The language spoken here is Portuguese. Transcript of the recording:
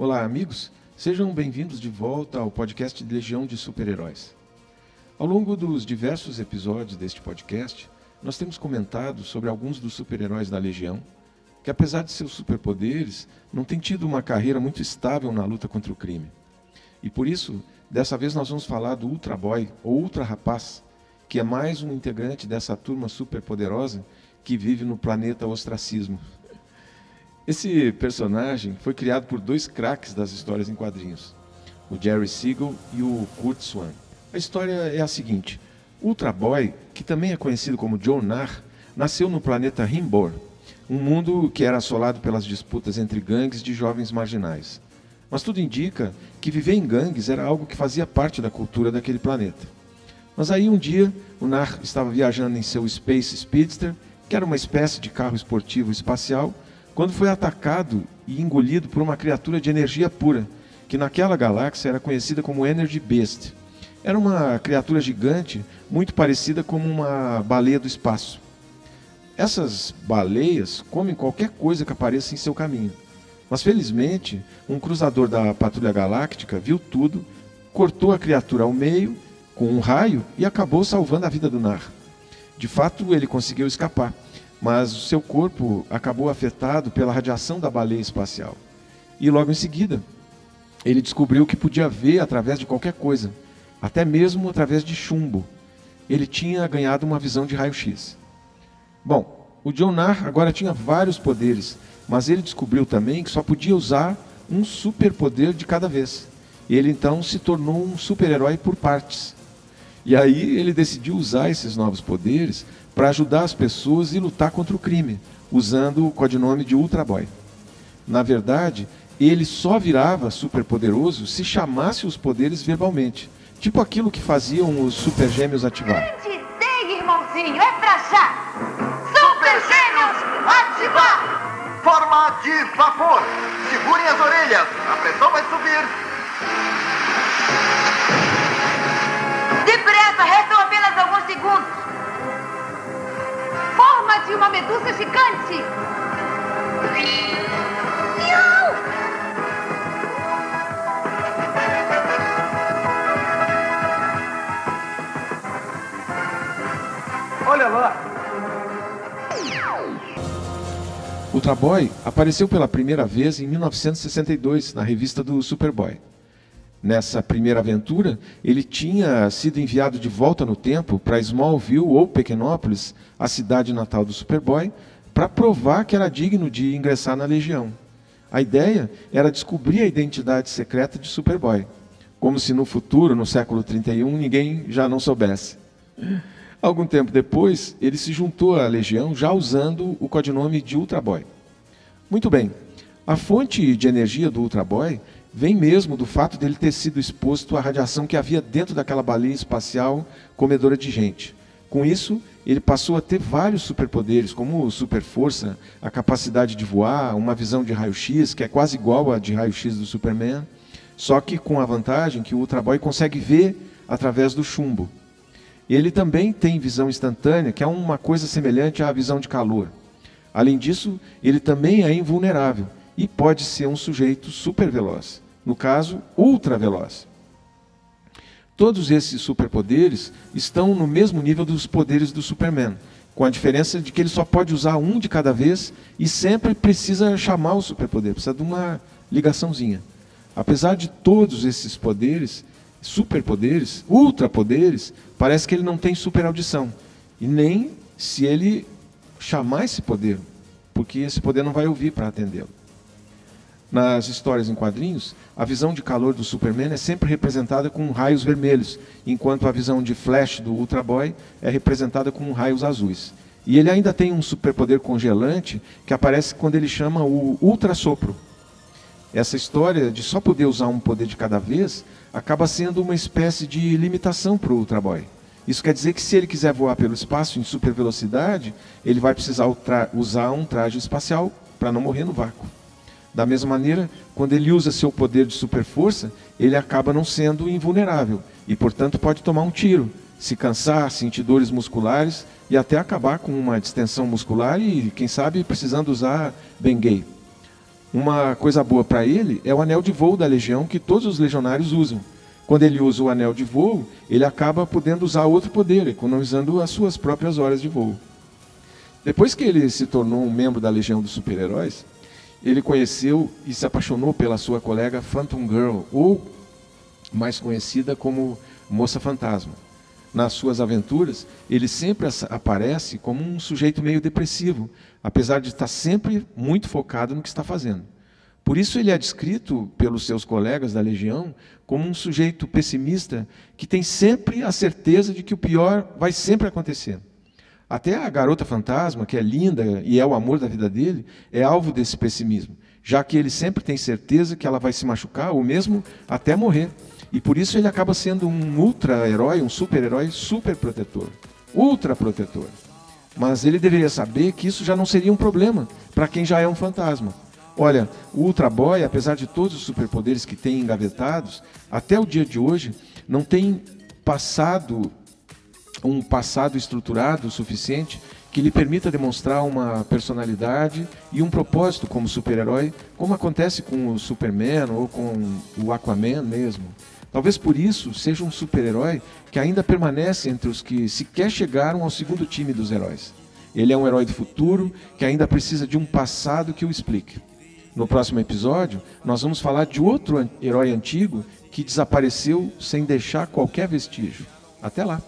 Olá, amigos. Sejam bem-vindos de volta ao podcast de Legião de Super-Heróis. Ao longo dos diversos episódios deste podcast, nós temos comentado sobre alguns dos super-heróis da Legião, que apesar de seus superpoderes, não têm tido uma carreira muito estável na luta contra o crime. E por isso, dessa vez nós vamos falar do Ultra Boy, ou Ultra Rapaz, que é mais um integrante dessa turma superpoderosa que vive no planeta Ostracismo. Esse personagem foi criado por dois craques das histórias em quadrinhos, o Jerry Siegel e o Kurt Swan. A história é a seguinte: Ultra Boy, que também é conhecido como Joe Nar, nasceu no planeta Rimbor, um mundo que era assolado pelas disputas entre gangues de jovens marginais. Mas tudo indica que viver em gangues era algo que fazia parte da cultura daquele planeta. Mas aí um dia, o Nar estava viajando em seu Space Speedster, que era uma espécie de carro esportivo espacial, quando foi atacado e engolido por uma criatura de energia pura, que naquela galáxia era conhecida como Energy Beast. Era uma criatura gigante, muito parecida com uma baleia do espaço. Essas baleias comem qualquer coisa que apareça em seu caminho. Mas felizmente, um cruzador da Patrulha Galáctica viu tudo, cortou a criatura ao meio com um raio e acabou salvando a vida do Nar. De fato, ele conseguiu escapar mas o seu corpo acabou afetado pela radiação da baleia espacial. E logo em seguida, ele descobriu que podia ver através de qualquer coisa, até mesmo através de chumbo. Ele tinha ganhado uma visão de raio-x. Bom, o Jonar agora tinha vários poderes, mas ele descobriu também que só podia usar um superpoder de cada vez. Ele então se tornou um super-herói por partes. E aí ele decidiu usar esses novos poderes para ajudar as pessoas e lutar contra o crime, usando o codinome de Ultra Boy. Na verdade, ele só virava superpoderoso se chamasse os poderes verbalmente, tipo aquilo que faziam os super gêmeos ativar. Segue, irmãozinho, é pra já! Super gêmeos, ativar! Forma de vapor. Segurem as orelhas, a pressão vai subir. Uma medusa gigante. Miau! Olha lá. Ultra Boy apareceu pela primeira vez em 1962 na revista do Superboy. Nessa primeira aventura, ele tinha sido enviado de volta no tempo para Smallville ou Pequenópolis, a cidade natal do Superboy, para provar que era digno de ingressar na Legião. A ideia era descobrir a identidade secreta de Superboy, como se no futuro, no século 31, ninguém já não soubesse. Algum tempo depois, ele se juntou à Legião já usando o codinome de Ultra Boy. Muito bem, a fonte de energia do Ultra Boy vem mesmo do fato dele ter sido exposto à radiação que havia dentro daquela baleia espacial comedora de gente. Com isso, ele passou a ter vários superpoderes, como super força, a capacidade de voar, uma visão de raio-x, que é quase igual à de raio-x do Superman, só que com a vantagem que o Ultra Boy consegue ver através do chumbo. Ele também tem visão instantânea, que é uma coisa semelhante à visão de calor. Além disso, ele também é invulnerável e pode ser um sujeito super veloz, no caso, ultra veloz. Todos esses superpoderes estão no mesmo nível dos poderes do Superman, com a diferença de que ele só pode usar um de cada vez e sempre precisa chamar o superpoder, precisa de uma ligaçãozinha. Apesar de todos esses poderes, superpoderes, ultrapoderes, parece que ele não tem super audição. E nem se ele chamar esse poder, porque esse poder não vai ouvir para atendê-lo. Nas histórias em quadrinhos, a visão de calor do Superman é sempre representada com raios vermelhos, enquanto a visão de Flash do Ultra Boy é representada com raios azuis. E ele ainda tem um superpoder congelante que aparece quando ele chama o Ultra Sopro. Essa história de só poder usar um poder de cada vez acaba sendo uma espécie de limitação para o Ultra Boy. Isso quer dizer que se ele quiser voar pelo espaço em super velocidade, ele vai precisar usar um traje espacial para não morrer no vácuo. Da mesma maneira, quando ele usa seu poder de super força, ele acaba não sendo invulnerável e, portanto, pode tomar um tiro, se cansar, sentir dores musculares e até acabar com uma distensão muscular e, quem sabe, precisando usar Bengay. Uma coisa boa para ele é o anel de voo da legião que todos os legionários usam. Quando ele usa o anel de voo, ele acaba podendo usar outro poder, economizando as suas próprias horas de voo. Depois que ele se tornou um membro da Legião dos Super-Heróis, ele conheceu e se apaixonou pela sua colega Phantom Girl, ou mais conhecida como Moça Fantasma. Nas suas aventuras, ele sempre aparece como um sujeito meio depressivo, apesar de estar sempre muito focado no que está fazendo. Por isso, ele é descrito pelos seus colegas da Legião como um sujeito pessimista que tem sempre a certeza de que o pior vai sempre acontecer. Até a garota fantasma, que é linda e é o amor da vida dele, é alvo desse pessimismo, já que ele sempre tem certeza que ela vai se machucar ou mesmo até morrer. E por isso ele acaba sendo um ultra-herói, um super-herói super protetor. Ultra protetor. Mas ele deveria saber que isso já não seria um problema para quem já é um fantasma. Olha, o Ultra Boy, apesar de todos os superpoderes que tem engavetados, até o dia de hoje não tem passado um passado estruturado o suficiente que lhe permita demonstrar uma personalidade e um propósito como super-herói, como acontece com o Superman ou com o Aquaman mesmo. Talvez por isso seja um super-herói que ainda permanece entre os que sequer chegaram ao segundo time dos heróis. Ele é um herói do futuro que ainda precisa de um passado que o explique. No próximo episódio, nós vamos falar de outro herói antigo que desapareceu sem deixar qualquer vestígio. Até lá!